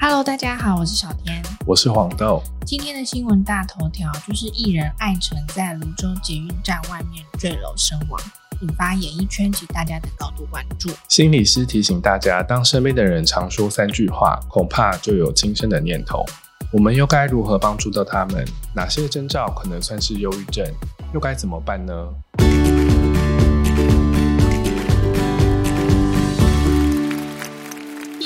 Hello，大家好，我是小天，我是黄豆。今天的新闻大头条就是艺人艾辰在泸州捷运站外面坠楼身亡，引发演艺圈及大家的高度关注。心理师提醒大家，当身边的人常说三句话，恐怕就有轻生的念头。我们又该如何帮助到他们？哪些征兆可能算是忧郁症？又该怎么办呢？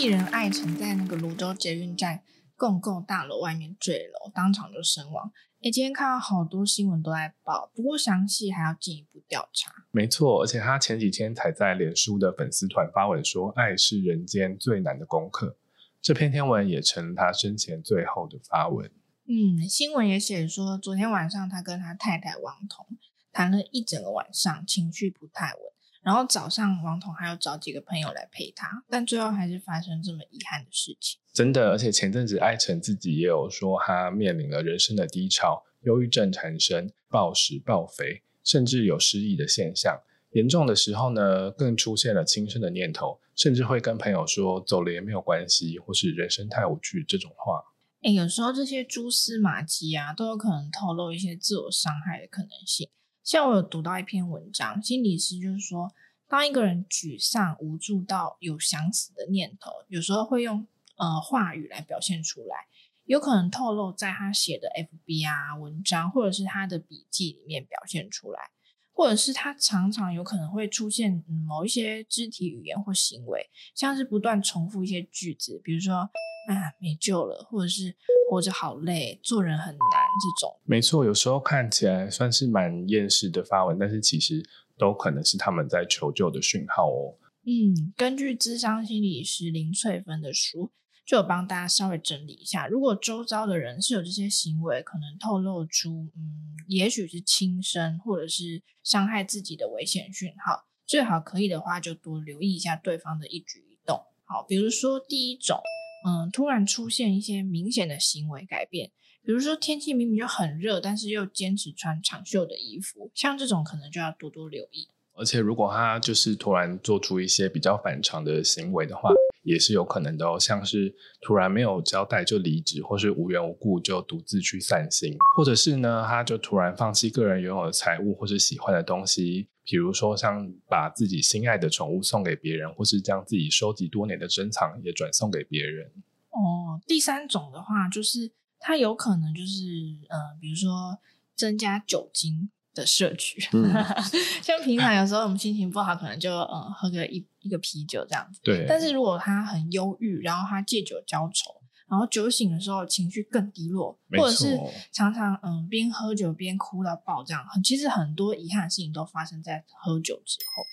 艺人艾成在那个泸州捷运站共构大楼外面坠楼，当场就身亡。诶，今天看到好多新闻都在报，不过详细还要进一步调查。没错，而且他前几天才在脸书的粉丝团发文说：“爱是人间最难的功课。”这篇天文也成了他生前最后的发文。嗯，新闻也写说，昨天晚上他跟他太太王彤谈了一整个晚上，情绪不太稳。然后早上王彤还要找几个朋友来陪他，但最后还是发生这么遗憾的事情。真的，而且前阵子艾辰自己也有说，他面临了人生的低潮，忧郁症缠身，暴食暴肥，甚至有失忆的现象。严重的时候呢，更出现了轻生的念头，甚至会跟朋友说走了也没有关系，或是人生太无趣这种话。哎，有时候这些蛛丝马迹啊，都有可能透露一些自我伤害的可能性。像我有读到一篇文章，心理师就是说，当一个人沮丧、无助到有想死的念头，有时候会用呃话语来表现出来，有可能透露在他写的 FB 啊文章，或者是他的笔记里面表现出来，或者是他常常有可能会出现某一些肢体语言或行为，像是不断重复一些句子，比如说。啊，没救了，或者是活着好累，做人很难这种。没错，有时候看起来算是蛮厌世的发文，但是其实都可能是他们在求救的讯号哦。嗯，根据智商心理师林翠芬的书，就有帮大家稍微整理一下，如果周遭的人是有这些行为，可能透露出嗯，也许是轻生或者是伤害自己的危险讯号，最好可以的话就多留意一下对方的一举一动。好，比如说第一种。嗯，突然出现一些明显的行为改变，比如说天气明明就很热，但是又坚持穿长袖的衣服，像这种可能就要多多留意。而且如果他就是突然做出一些比较反常的行为的话，也是有可能的哦，像是突然没有交代就离职，或是无缘无故就独自去散心，或者是呢，他就突然放弃个人拥有的财物或是喜欢的东西。比如说，像把自己心爱的宠物送给别人，或是将自己收集多年的珍藏也转送给别人。哦，第三种的话，就是他有可能就是呃，比如说增加酒精的摄取，嗯、像平常有时候我们心情不好，可能就呃喝个一一个啤酒这样子。对。但是如果他很忧郁，然后他借酒浇愁。然后酒醒的时候情绪更低落，或者是常常嗯边喝酒边哭到爆这样，很其实很多遗憾的事情都发生在喝酒之后。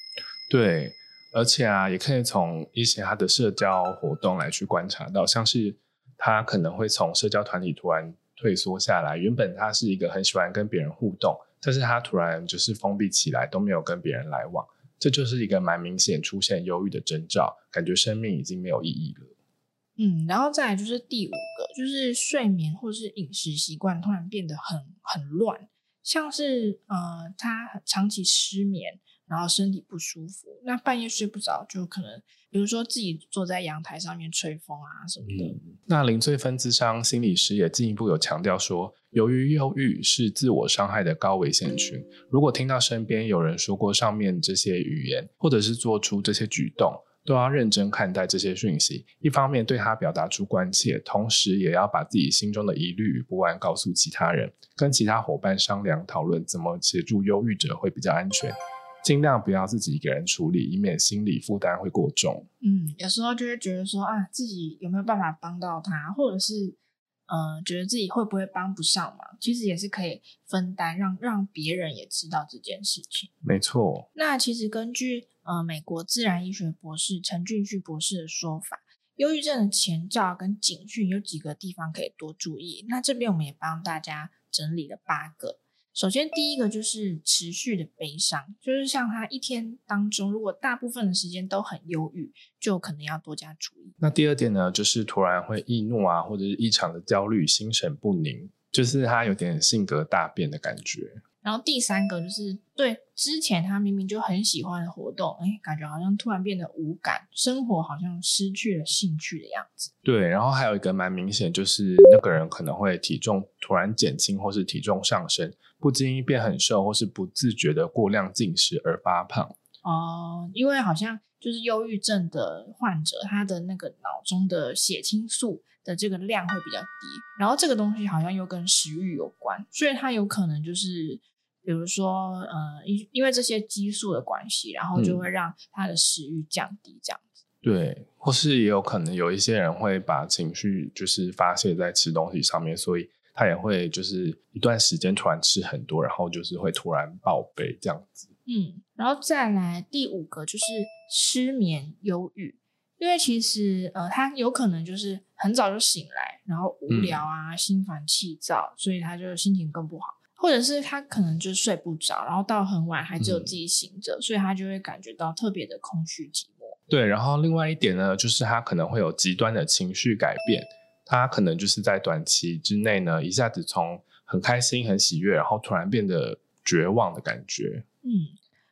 对，而且啊，也可以从一些他的社交活动来去观察到，像是他可能会从社交团体突然退缩下来，原本他是一个很喜欢跟别人互动，但是他突然就是封闭起来，都没有跟别人来往，这就是一个蛮明显出现忧郁的征兆，感觉生命已经没有意义了。嗯，然后再来就是第五个，就是睡眠或是饮食习惯突然变得很很乱，像是呃他长期失眠，然后身体不舒服，那半夜睡不着，就可能比如说自己坐在阳台上面吹风啊什么的。那林翠芬咨商心理师也进一步有强调说，由于忧郁是自我伤害的高危险群，如果听到身边有人说过上面这些语言，或者是做出这些举动。都要认真看待这些讯息，一方面对他表达出关切，同时也要把自己心中的疑虑与不安告诉其他人，跟其他伙伴商量讨论怎么协助忧郁者会比较安全，尽量不要自己一个人处理，以免心理负担会过重。嗯，有时候就会觉得说啊，自己有没有办法帮到他，或者是呃，觉得自己会不会帮不上忙，其实也是可以分担，让让别人也知道这件事情。没错。那其实根据。呃，美国自然医学博士陈俊旭博士的说法，忧郁症的前兆跟警讯有几个地方可以多注意。那这边我们也帮大家整理了八个。首先，第一个就是持续的悲伤，就是像他一天当中，如果大部分的时间都很忧郁，就可能要多加注意。那第二点呢，就是突然会易怒啊，或者是异常的焦虑、心神不宁，就是他有点性格大变的感觉。然后第三个就是对之前他明明就很喜欢的活动，哎，感觉好像突然变得无感，生活好像失去了兴趣的样子。对，然后还有一个蛮明显，就是那个人可能会体重突然减轻，或是体重上升，不经意变很瘦，或是不自觉的过量进食而发胖。哦，因为好像就是忧郁症的患者，他的那个脑中的血清素的这个量会比较低，然后这个东西好像又跟食欲有关，所以他有可能就是，比如说，呃，因因为这些激素的关系，然后就会让他的食欲降低，这样子。嗯。对，或是也有可能有一些人会把情绪就是发泄在吃东西上面，所以他也会就是一段时间突然吃很多，然后就是会突然爆肥这样子。嗯，然后再来第五个就是失眠、忧郁，因为其实呃，他有可能就是很早就醒来，然后无聊啊、嗯、心烦气躁，所以他就心情更不好，或者是他可能就睡不着，然后到很晚还只有自己醒着，嗯、所以他就会感觉到特别的空虚寂寞。对，然后另外一点呢，就是他可能会有极端的情绪改变，他可能就是在短期之内呢，一下子从很开心、很喜悦，然后突然变得绝望的感觉。嗯，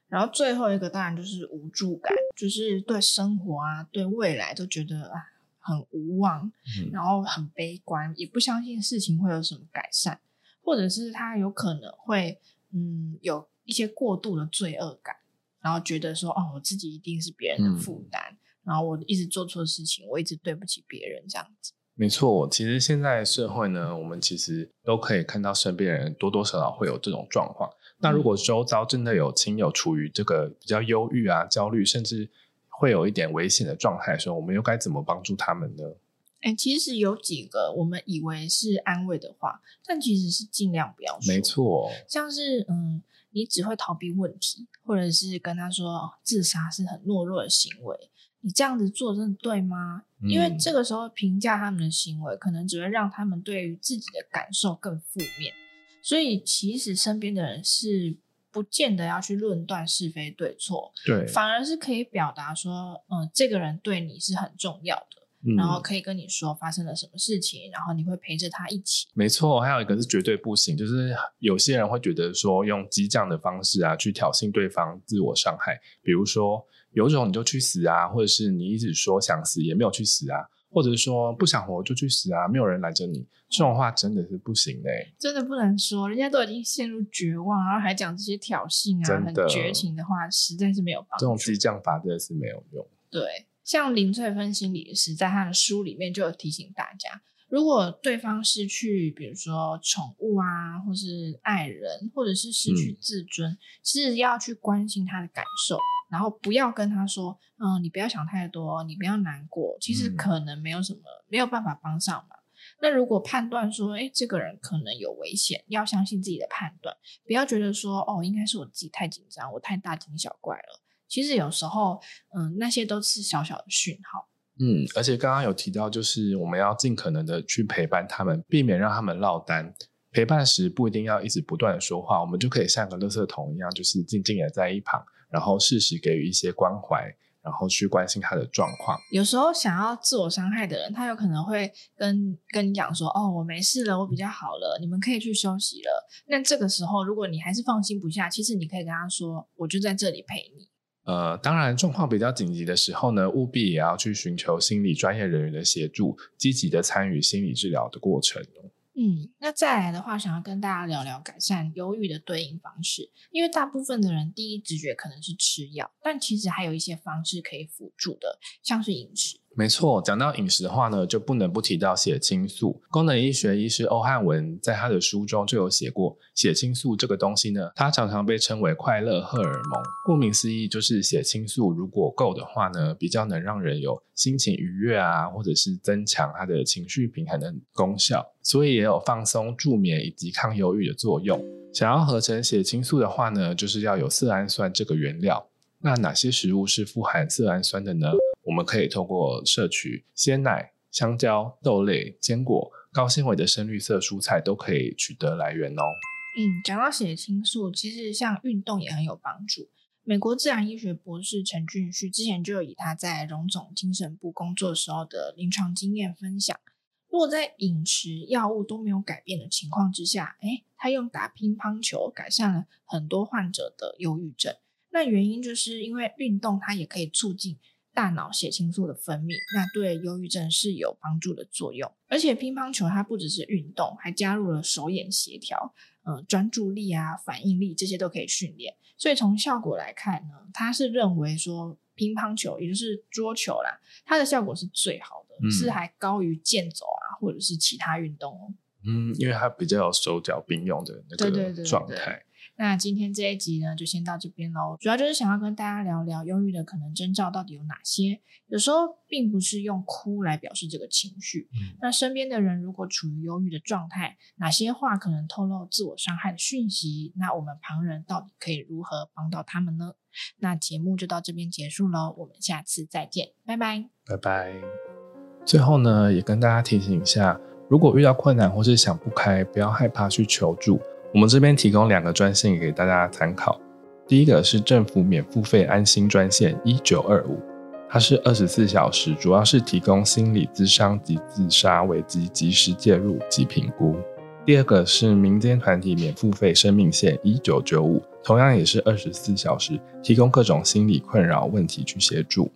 然后最后一个当然就是无助感，就是对生活啊、对未来都觉得啊很无望，嗯、然后很悲观，也不相信事情会有什么改善，或者是他有可能会嗯有一些过度的罪恶感，然后觉得说哦，我自己一定是别人的负担，嗯、然后我一直做错事情，我一直对不起别人这样子。没错，其实现在社会呢，我们其实都可以看到身边人多多少少会有这种状况。那如果周遭真的有亲友处于这个比较忧郁啊、焦虑，甚至会有一点危险的状态的时候，我们又该怎么帮助他们呢？哎，其实有几个我们以为是安慰的话，但其实是尽量不要说。没错，像是嗯，你只会逃避问题，或者是跟他说自杀是很懦弱的行为，你这样子做真的对吗？嗯、因为这个时候评价他们的行为，可能只会让他们对于自己的感受更负面。所以，其实身边的人是不见得要去论断是非对错，对，反而是可以表达说，嗯，这个人对你是很重要的，嗯、然后可以跟你说发生了什么事情，然后你会陪着他一起。没错，还有一个是绝对不行，就是有些人会觉得说用激将的方式啊去挑衅对方，自我伤害，比如说有种你就去死啊，或者是你一直说想死也没有去死啊。或者是说不想活就去死啊，没有人拦着你，这种话真的是不行的、欸。真的不能说，人家都已经陷入绝望，然后还讲这些挑衅啊、很绝情的话，实在是没有帮助。这种激将法真的是没有用。对，像林翠芬心理师在他的书里面就有提醒大家，如果对方失去，比如说宠物啊，或是爱人，或者是失去自尊，嗯、其实要去关心他的感受。然后不要跟他说，嗯，你不要想太多，你不要难过。其实可能没有什么，嗯、没有办法帮上忙。那如果判断说，哎，这个人可能有危险，要相信自己的判断，不要觉得说，哦，应该是我自己太紧张，我太大惊小怪了。其实有时候，嗯，那些都是小小的讯号。嗯，而且刚刚有提到，就是我们要尽可能的去陪伴他们，避免让他们落单。陪伴时不一定要一直不断的说话，我们就可以像个垃圾桶一样，就是静静的在一旁。然后适时给予一些关怀，然后去关心他的状况。有时候想要自我伤害的人，他有可能会跟跟你讲说：“哦，我没事了，我比较好了，你们可以去休息了。”那这个时候，如果你还是放心不下，其实你可以跟他说：“我就在这里陪你。”呃，当然，状况比较紧急的时候呢，务必也要去寻求心理专业人员的协助，积极的参与心理治疗的过程。嗯，那再来的话，想要跟大家聊聊改善忧郁的对应方式，因为大部分的人第一直觉可能是吃药，但其实还有一些方式可以辅助的，像是饮食。没错，讲到饮食的话呢，就不能不提到血清素。功能医学医师欧汉文在他的书中就有写过，血清素这个东西呢，它常常被称为快乐荷尔蒙。顾名思义，就是血清素如果够的话呢，比较能让人有心情愉悦啊，或者是增强他的情绪平衡的功效，所以也有放松、助眠以及抗忧郁的作用。想要合成血清素的话呢，就是要有色氨酸这个原料。那哪些食物是富含色氨酸的呢？我们可以透过摄取鲜奶、香蕉、豆类、坚果、高纤维的深绿色蔬菜都可以取得来源哦。嗯，讲到血清素，其实像运动也很有帮助。美国自然医学博士陈俊旭之前就有以他在荣总精神部工作时候的临床经验分享。如果在饮食、药物都没有改变的情况之下，诶，他用打乒乓球改善了很多患者的忧郁症。那原因就是因为运动，它也可以促进大脑血清素的分泌，那对忧郁症是有帮助的作用。而且乒乓球它不只是运动，还加入了手眼协调、呃专注力啊、反应力这些都可以训练。所以从效果来看呢，他是认为说乒乓球也就是桌球啦，它的效果是最好的，嗯、是还高于健走啊或者是其他运动哦。嗯，因为它比较有手脚并用的那个状态。对对对对对那今天这一集呢，就先到这边喽。主要就是想要跟大家聊聊忧郁的可能征兆到底有哪些。有时候并不是用哭来表示这个情绪。嗯。那身边的人如果处于忧郁的状态，哪些话可能透露自我伤害的讯息？那我们旁人到底可以如何帮到他们呢？那节目就到这边结束喽，我们下次再见，拜拜，拜拜。最后呢，也跟大家提醒一下，如果遇到困难或是想不开，不要害怕去求助。我们这边提供两个专线给大家参考。第一个是政府免付费安心专线一九二五，它是二十四小时，主要是提供心理咨商及自杀危机及时介入及评估。第二个是民间团体免付费生命线一九九五，同样也是二十四小时，提供各种心理困扰问题去协助。